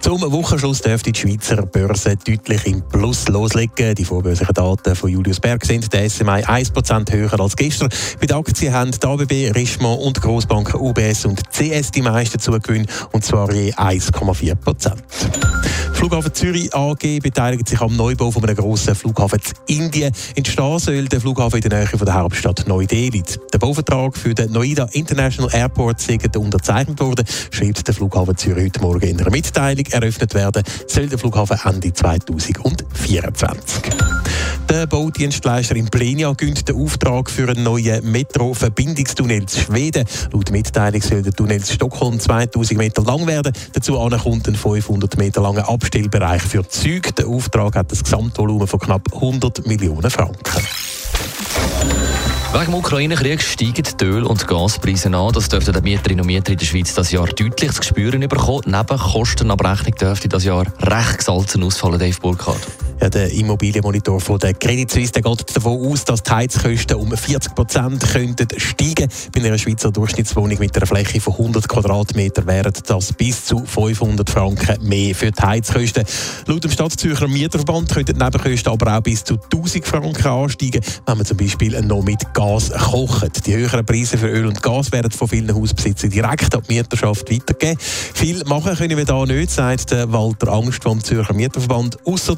Zum Wochenschluss dürfte die Schweizer Börse deutlich im Plus loslegen. Die vorbörslichen Daten von Julius Berg sind der SMI 1% höher als gestern. Bei den Aktien haben die ABB, Richemont und Grossbanken UBS und CS die meisten Zugewinne, und zwar je 1,4%. Flughafen Zürich AG beteiligt sich am Neubau von einem grossen Flughafen in Indien. Entstehen soll der Flughafen in der Nähe von der Hauptstadt Neu-Delhi. Der Bauvertrag für den Noida International Airport ist unterzeichnet worden, schreibt der Flughafen Zürich heute Morgen in einer Mitteilung. Eröffnet werden soll der Flughafen Ende 2024. Der Baudienstleister Implenia gönnt den Auftrag für einen neuen Metro-Verbindungstunnel zu Schweden. Laut Mitteilung soll der Tunnel zu Stockholm 2000 Meter lang werden. Dazu kommt ein 500 Meter langer Abstellbereich für Züge. Der Auftrag hat ein Gesamtvolumen von knapp 100 Millionen Franken. Wegen dem Ukraine-Krieg steigen die Öl- und Gaspreise an. Das dürften die Mieterinnen und Mieter in der Schweiz das Jahr deutlich zu spüren bekommen. Neben Kostenabrechnung dürfte das Jahr recht gesalzen ausfallen, Dave Burkhardt. Ja, der Immobilienmonitor von der Credit Suisse geht davon aus, dass die Heizkosten um 40 Prozent könnten steigen. Bei einer Schweizer Durchschnittswohnung mit einer Fläche von 100 Quadratmeter wären das bis zu 500 Franken mehr für die Heizkosten. Laut dem Stadtzürcher Mieterverband könnten die Nebenkosten aber auch bis zu 1000 Franken ansteigen, wenn man zum Beispiel noch mit Gas kocht. Die höheren Preise für Öl und Gas werden von vielen Hausbesitzern direkt an die Mieterschaft weitergegeben. Viel machen können wir da nicht, sagt Walter Angst vom Zürcher Mieterverband, ausser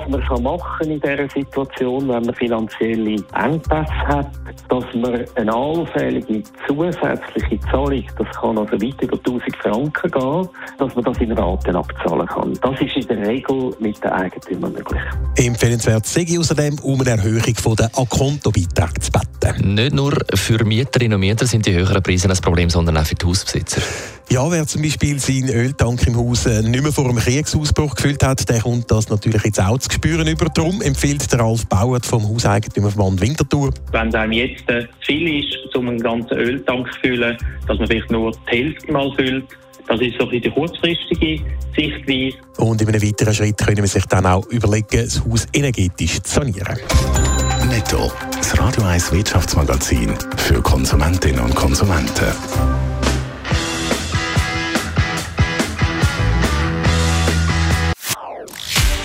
was man kann machen in dieser Situation, wenn man finanzielle Engpässe hat, dass man eine allfällige zusätzliche Zahlung, das kann also weit über 1000 Franken gehen, dass man das in Raten abzahlen kann. Das ist in der Regel mit den Eigentümern möglich. Empfehlenswert sei außerdem, um eine Erhöhung von der Akontobeiträge zu beten. Nicht nur für Mieterinnen und Mieter sind die höheren Preise ein Problem, sondern auch für die Hausbesitzer. Ja, wer zum Beispiel seinen Öltank im Haus äh, nicht mehr vor einem Kriegsausbruch gefüllt hat, der kommt das natürlich jetzt auch zu spüren über. Darum empfiehlt der Ralf Bauert vom Hauseigentümerverband Winterthur. Wenn es einem jetzt äh, zu viel ist, um einen ganzen Öltank zu füllen, dass man vielleicht nur die Hälfte mal füllt, das ist so ein die kurzfristige Sichtweise. Und in einem weiteren Schritt können wir sich dann auch überlegen, das Haus energetisch zu sanieren. Netto, das Radio 1 Wirtschaftsmagazin für Konsumentinnen und Konsumenten.